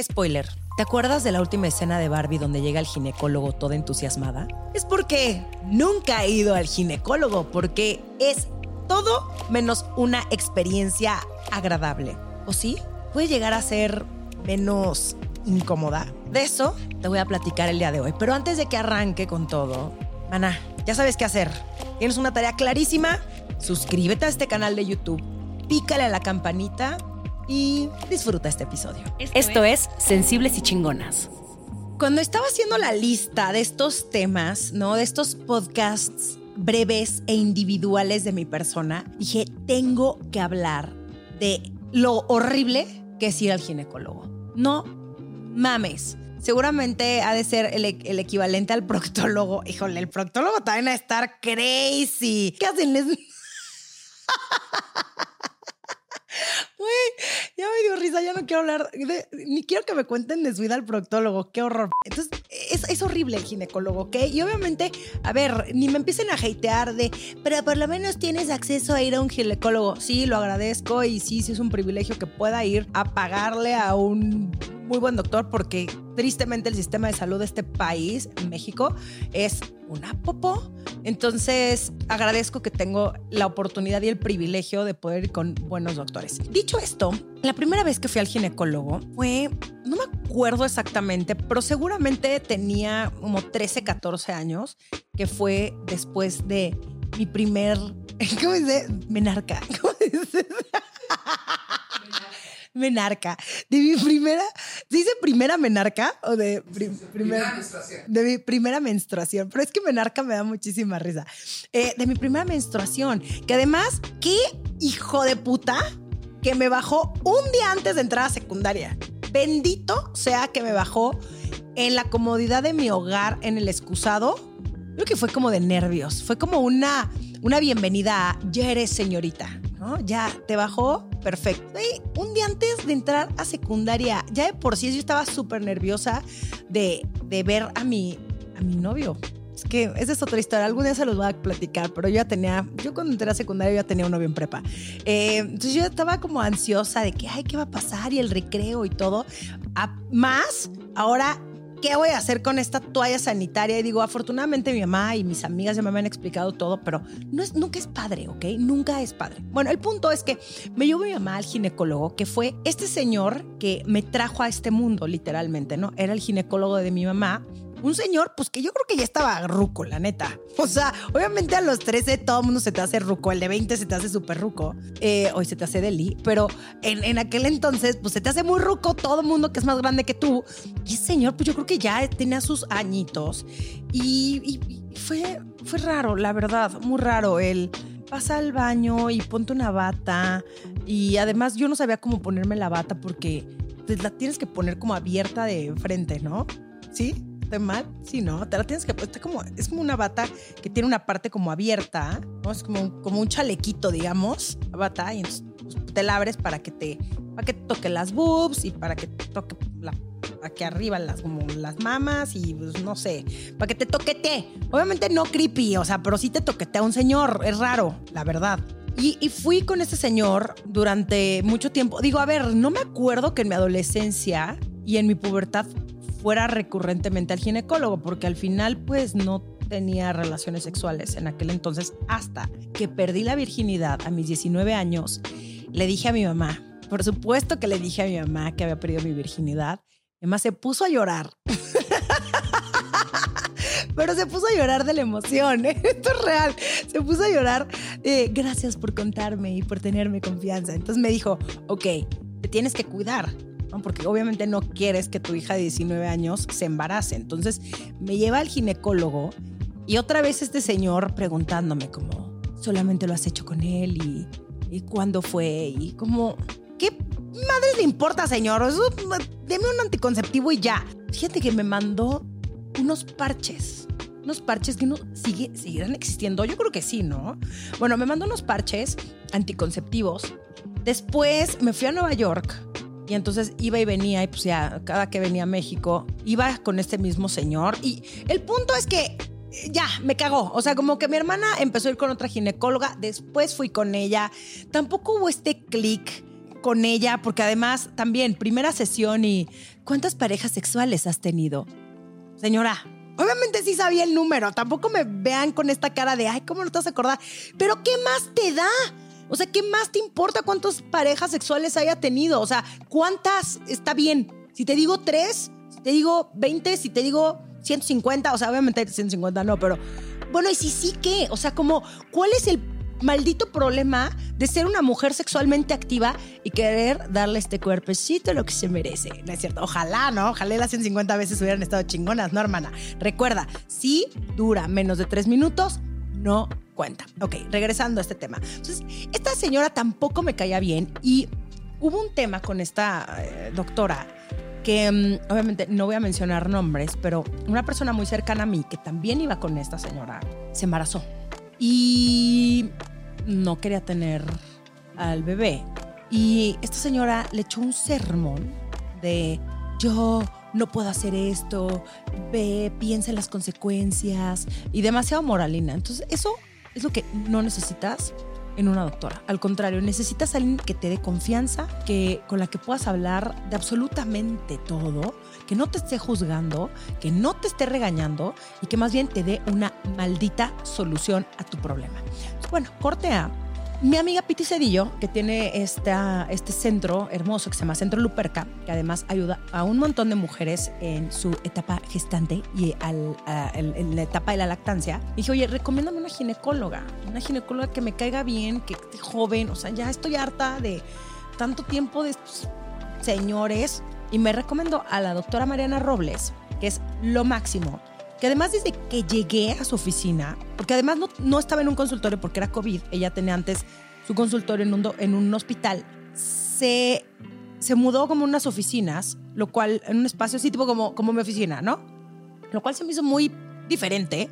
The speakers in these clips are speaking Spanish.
Spoiler. ¿Te acuerdas de la última escena de Barbie donde llega el ginecólogo toda entusiasmada? Es porque nunca he ido al ginecólogo, porque es todo menos una experiencia agradable. ¿O sí? Puede llegar a ser menos incómoda. De eso te voy a platicar el día de hoy. Pero antes de que arranque con todo, Ana, ya sabes qué hacer. Tienes una tarea clarísima. Suscríbete a este canal de YouTube, pícale a la campanita y disfruta este episodio. Esto, es Sensibles y Chingonas. Cuando estaba haciendo la lista de estos temas, ¿no? De estos podcasts breves e individuales de mi persona, dije, tengo que hablar de lo horrible que es ir al ginecólogo. No mames. Seguramente ha de ser el, el equivalente al proctólogo. Híjole, el proctólogo también a estar crazy. ¿Qué hacen? Les... Güey, ya me dio risa, ya no quiero hablar, ni quiero que me cuenten de su vida al proctólogo, qué horror. Entonces, es, es, horrible el ginecólogo, ¿ok? Y obviamente, a ver, ni me empiecen a hatear de, pero por lo menos tienes acceso a ir a un ginecólogo. Sí, lo agradezco y sí, sí es un privilegio que pueda ir a pagarle a un muy buen doctor porque tristemente el sistema de salud de este país, México, es una popó. Entonces agradezco que tengo la oportunidad y el privilegio de poder ir con buenos doctores. Dicho esto, la primera vez que fui al ginecólogo fue, no me acuerdo exactamente, pero seguramente tenía como 13, 14 años, que fue después de mi primer, ¿cómo dice? Menarca. ¿Cómo dice? menarca. De mi primera, ¿se dice primera menarca o de primera menstruación? De mi primera menstruación, pero es que menarca me da muchísima risa. Eh, de mi primera menstruación, que además, qué hijo de puta que me bajó un día antes de entrar a secundaria. Bendito sea que me bajó en la comodidad de mi hogar, en el excusado. Creo que fue como de nervios. Fue como una, una bienvenida a ya eres señorita. Ya te bajó, perfecto. Un día antes de entrar a secundaria, ya de por sí yo estaba súper nerviosa de, ver a mi, a mi novio. Es que esa es otra historia. Algún día se los voy a platicar, pero yo ya tenía, yo cuando entré a secundaria ya tenía un novio en prepa. Eh, entonces yo estaba como ansiosa de que, ay, ¿qué va a pasar? Y el recreo y todo. Más, ahora ¿qué voy a hacer con esta toalla sanitaria? Y digo, afortunadamente mi mamá y mis amigas ya me han explicado todo, pero no es, nunca es padre, ¿ok? Nunca es padre. Bueno, el punto es que me llevó mi mamá al ginecólogo, que fue este señor que me trajo a este mundo, literalmente, ¿no? Era el ginecólogo de mi mamá un señor, pues que yo creo que ya estaba ruco, la neta. O sea, obviamente a los 13 todo el mundo se te hace ruco, el de 20 se te hace súper ruco, eh, hoy se te hace deli, pero en, aquel entonces, pues se te hace muy ruco todo el mundo que es más grande que tú. Y ese señor, pues yo creo que ya tenía sus añitos y, fue, fue raro, la verdad, muy raro. El pasa al baño y ponte una bata. Y además yo no sabía cómo ponerme la bata porque la tienes que poner como abierta de frente, ¿no? ¿Sí? Mal? Sí, no, te la tienes que poner como, es como una bata que tiene una parte como abierta. Es como, como un chalequito, digamos, la bata, y entonces pues, te la abres para que te, para que toque las boobs y para que toque aquí arriba las, como las mamas y pues no sé, para que te toquete. Obviamente no creepy, o sea, pero sí te toquetea un señor, es raro, la verdad. Y, y, fui con ese señor durante mucho tiempo. Digo, a ver, no me acuerdo que en mi adolescencia y en mi pubertad fuera recurrentemente al ginecólogo, porque al final pues no tenía relaciones sexuales en aquel entonces hasta que perdí la virginidad a mis 19 años. Le dije a mi mamá, por supuesto que le dije a mi mamá que había perdido mi virginidad. Además se puso a llorar. Pero se puso a llorar de la emoción. ¿eh? Esto es real. Se puso a llorar. gracias por contarme y por tenerme confianza. Entonces me dijo, ok, te tienes que cuidar porque obviamente no quieres que tu hija de 19 años se embarace. Entonces me lleva al ginecólogo y otra vez este señor preguntándome como, solamente lo has hecho con él y, y cuándo fue y como, ¿qué madre le importa, señor? Eso, deme un anticonceptivo y ya. Fíjate que me mandó unos parches. Unos parches que no sigue, seguirán existiendo. Yo creo que sí, ¿no? Bueno, me mandó unos parches anticonceptivos. Después me fui a Nueva York y entonces iba y venía, y pues ya cada que venía a México, iba con este mismo señor. Y el punto es que ya, me cagó. O sea, como que mi hermana empezó a ir con otra ginecóloga, después fui con ella. Tampoco hubo este clic con ella, porque además también primera sesión y ¿cuántas parejas sexuales has tenido? Señora, obviamente sí sabía el número, tampoco me vean con esta cara de, ay, ¿cómo no te vas a acordar? Pero ¿qué más te da? O sea, ¿qué más te importa cuántas parejas sexuales haya tenido? O sea, ¿cuántas está bien? Si te digo tres, si te digo 20, si te digo 150, o sea, obviamente 150 no, pero bueno, y si sí, ¿qué? O sea, como, ¿cuál es el maldito problema de ser una mujer sexualmente activa y querer darle este cuerpecito lo que se merece. No es cierto. Ojalá, ¿no? Ojalá las 150 veces hubieran estado chingonas, ¿no, hermana? Recuerda, si dura menos de tres minutos, no cuenta. Ok, regresando a este tema. Entonces, esta señora tampoco me caía bien y hubo un tema con esta eh, doctora que mm, obviamente no voy a mencionar nombres, pero una persona muy cercana a mí que también iba con esta señora se embarazó y no quería tener al bebé. Y esta señora le echó un sermón de yo no puedo hacer esto, ve, piensa en las consecuencias y demasiado moralina. Entonces, eso es lo que no necesitas en una doctora. Al contrario, necesitas a alguien que te dé confianza, que con la que puedas hablar de absolutamente todo, que no te esté juzgando, que no te esté regañando y que más bien te dé una maldita solución a tu problema. bueno, corte A mi amiga Piti Cedillo, que tiene esta, este centro hermoso que se llama Centro Luperca, que además ayuda a un montón de mujeres en su etapa gestante y al, en la etapa de la lactancia, dije, oye, recomiéndame una ginecóloga, una ginecóloga que me caiga bien, que esté joven, o sea, ya estoy harta de tanto tiempo de estos señores. Y me recomendó a la doctora Mariana Robles, que es lo máximo que además desde que llegué a su oficina, porque además no, estaba en un consultorio porque era COVID, ella tenía antes su consultorio en un, en un hospital, se, se mudó como unas oficinas, lo cual, en un espacio así tipo como, como mi oficina, ¿no? Lo cual se me hizo muy diferente,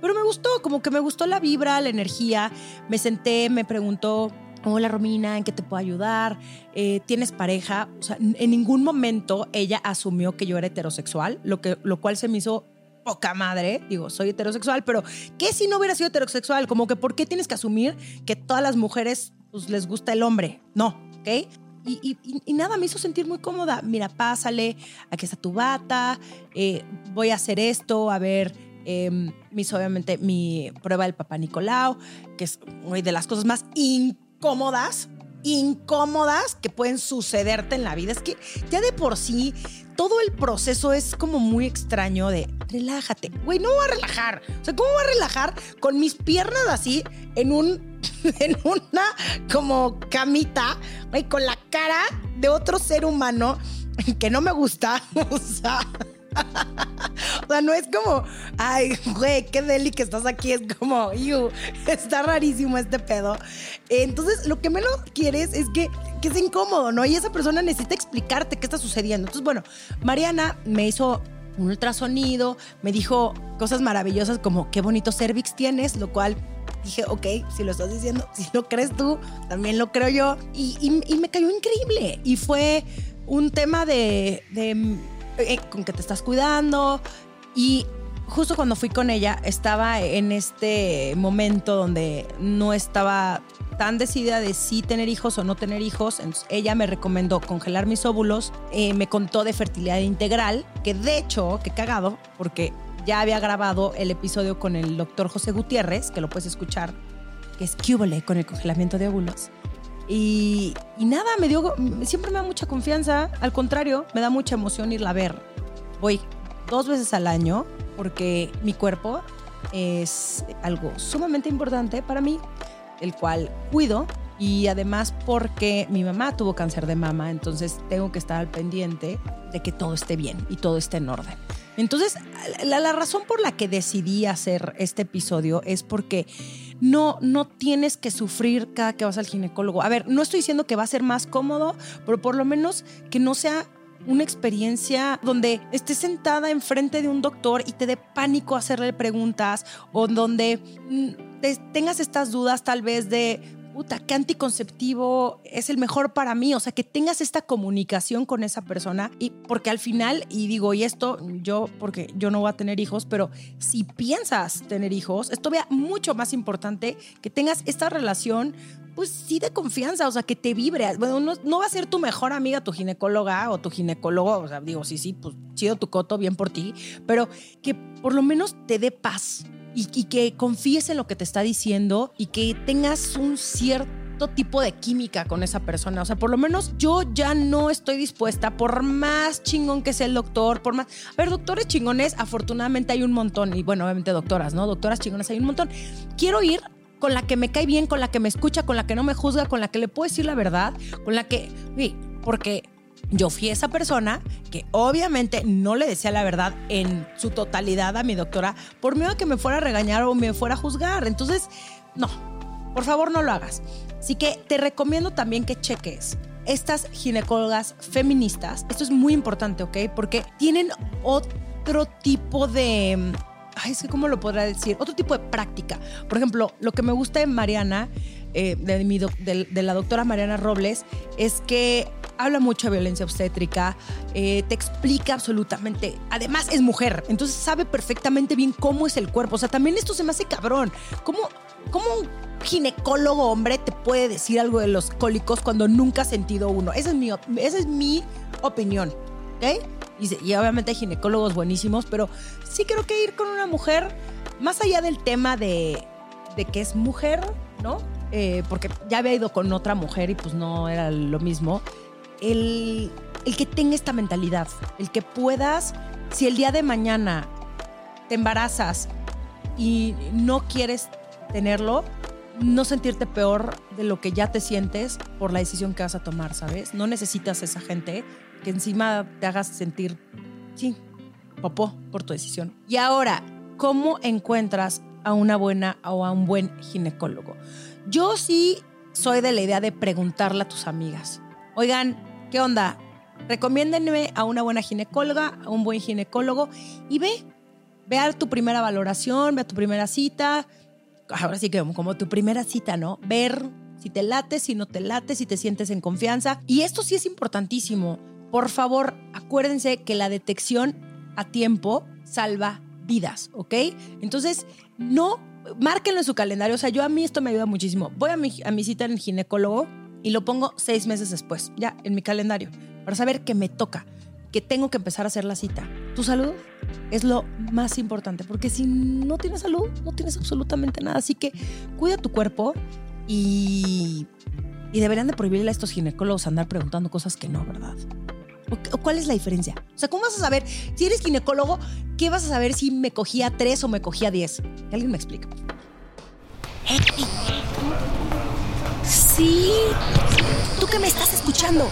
pero me gustó, como que me gustó la vibra, la energía, me senté, me preguntó, hola Romina, ¿en qué te puedo ayudar? Eh, ¿Tienes pareja? O sea, en ningún momento ella asumió que yo era heterosexual, lo, que, lo cual se me hizo poca madre, digo, soy heterosexual, pero ¿qué si no hubiera sido heterosexual? Como que ¿por qué tienes que asumir que todas las mujeres pues, les gusta el hombre? No, ¿ok? Y, nada, me hizo sentir muy cómoda. Mira, pásale, aquí está tu bata, eh, voy a hacer esto, a ver, eh, me hizo obviamente mi prueba del papá Nicolau, que es de las cosas más incómodas incómodas que pueden sucederte en la vida. Es que ya de por sí todo el proceso es como muy extraño de relájate. Güey, no voy a relajar. O sea, ¿cómo voy a relajar con mis piernas así en un en una como camita, güey, con la cara de otro ser humano que no me gusta? O sea, no es como, ay, güey, qué deli que estás aquí. Es como, you, está rarísimo este pedo. Entonces, lo que menos quieres es que, que es incómodo, ¿no? Y esa persona necesita explicarte qué está sucediendo. Entonces, bueno, Mariana me hizo un ultrasonido, me dijo cosas maravillosas como qué bonito cervix tienes, lo cual dije, ok, si lo estás diciendo, si lo crees tú, también lo creo yo. Y, me cayó increíble. Y fue un tema de eh, con que te estás cuidando. Y justo cuando fui con ella, estaba en este momento donde no estaba tan decidida de si tener hijos o no tener hijos. Ella me recomendó congelar mis óvulos, eh, me contó de fertilidad integral, que de hecho, que cagado, porque ya había grabado el episodio con el doctor José Gutiérrez, que lo puedes escuchar, que es con el congelamiento de óvulos. Y, nada, me dio, siempre me da mucha confianza. Al contrario, me da mucha emoción irla a ver. Voy dos veces al año porque mi cuerpo es algo sumamente importante para mí, el cual cuido y además porque mi mamá tuvo cáncer de mama, entonces tengo que estar al pendiente de que todo esté bien y todo esté en orden. Entonces, la, la razón por la que decidí hacer este episodio es porque no, no tienes que sufrir cada que vas al ginecólogo. A ver, no estoy diciendo que va a ser más cómodo, pero por lo menos que no sea una experiencia donde estés sentada enfrente de un doctor y te dé pánico hacerle preguntas o donde mm, tengas estas dudas tal vez de puta, qué anticonceptivo es el mejor para mí. O sea, que tengas esta comunicación con esa persona. Y porque al final, y digo, y esto yo, porque yo no voy a tener hijos, pero si piensas tener hijos, es todavía mucho más importante que tengas esta relación pues sí de confianza, o sea, que te vibre. Bueno, no, va a ser tu mejor amiga, tu ginecóloga o tu ginecólogo, o sea, digo, sí, sí, pues chido tu coto, bien por ti, pero que por lo menos te dé paz y, y que confíes en lo que te está diciendo y que tengas un cierto tipo de química con esa persona. O sea, por lo menos yo ya no estoy dispuesta, por más chingón que sea el doctor, por más... A ver, doctores chingones, afortunadamente hay un montón. Y bueno, obviamente doctoras, ¿no? Doctoras chingones hay un montón. Quiero ir con la que me cae bien, con la que me escucha, con la que no me juzga, con la que le puedo decir la verdad, con la que... Sí, porque yo fui esa persona que obviamente no le decía la verdad en su totalidad a mi doctora por miedo a que me fuera a regañar o me fuera a juzgar. Entonces, no, por favor no lo hagas. Así que te recomiendo también que cheques estas ginecólogas feministas. Esto es muy importante, ¿ok? Porque tienen otro tipo de... Ay, es que cómo lo podrá decir, otro tipo de práctica. Por ejemplo, lo que me gusta de Mariana, eh, de, la doctora Mariana Robles, es que habla mucho de violencia obstétrica, eh, te explica absolutamente. Además, es mujer, entonces sabe perfectamente bien cómo es el cuerpo. O sea, también esto se me hace cabrón. ¿Cómo, cómo ginecólogo hombre te puede decir algo de los cólicos cuando nunca ha sentido uno? Esa es mi, esa es mi opinión, y obviamente hay ginecólogos buenísimos, pero sí creo que ir con una mujer, más allá del tema de, de que es mujer, ¿no? Eh, porque ya había ido con otra mujer y pues no era lo mismo. El, el que tenga esta mentalidad, el que puedas, si el día de mañana te embarazas y no quieres tenerlo, no sentirte peor de lo que ya te sientes por la decisión que vas a tomar, ¿sabes? No necesitas esa gente que encima te hagas sentir, sí, popó por tu decisión. Y ahora, ¿cómo encuentras a una buena o a un buen ginecólogo? Yo sí soy de la idea de preguntarle a tus amigas. Oigan, ¿qué onda? Recomiéndenme a una buena ginecóloga, a un buen ginecólogo y ve, ve a tu primera valoración, ve a tu primera cita, ahora sí que como tu primera cita, ¿no? Ver si te late, si no te late, si te sientes en confianza. Y esto sí es importantísimo. Por favor, acuérdense que la detección a tiempo salva vidas, ¿ok? Entonces, no, márquenlo en su calendario. O sea, yo a mí esto me ayuda muchísimo. Voy a mi, a mi cita en el ginecólogo y lo pongo seis meses después, ya en mi calendario, para saber que me toca, que tengo que empezar a hacer la cita. Tu salud es lo más importante, porque si no tienes salud, no tienes absolutamente nada. Así que cuida tu cuerpo y, y deberían de prohibirle a estos ginecólogos andar preguntando cosas que no, ¿verdad? ¿Cuál es la diferencia? O sea, ¿cómo vas a saber? Si eres ginecólogo, ¿qué vas a saber si me cogía tres o me cogía diez? Que alguien me explique. Sí, tú que me estás escuchando.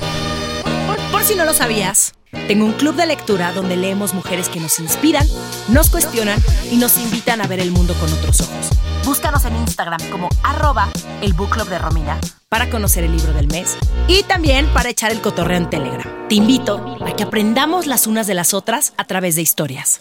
por si no lo sabías. Tengo un club de lectura donde leemos mujeres que nos inspiran, nos cuestionan y nos invitan a ver el mundo con otros ojos. Búscanos en Instagram como arroba el book club de Romina para conocer el libro del mes y también para echar el cotorreo en Telegram. Te invito a que aprendamos las unas de las otras a través de historias.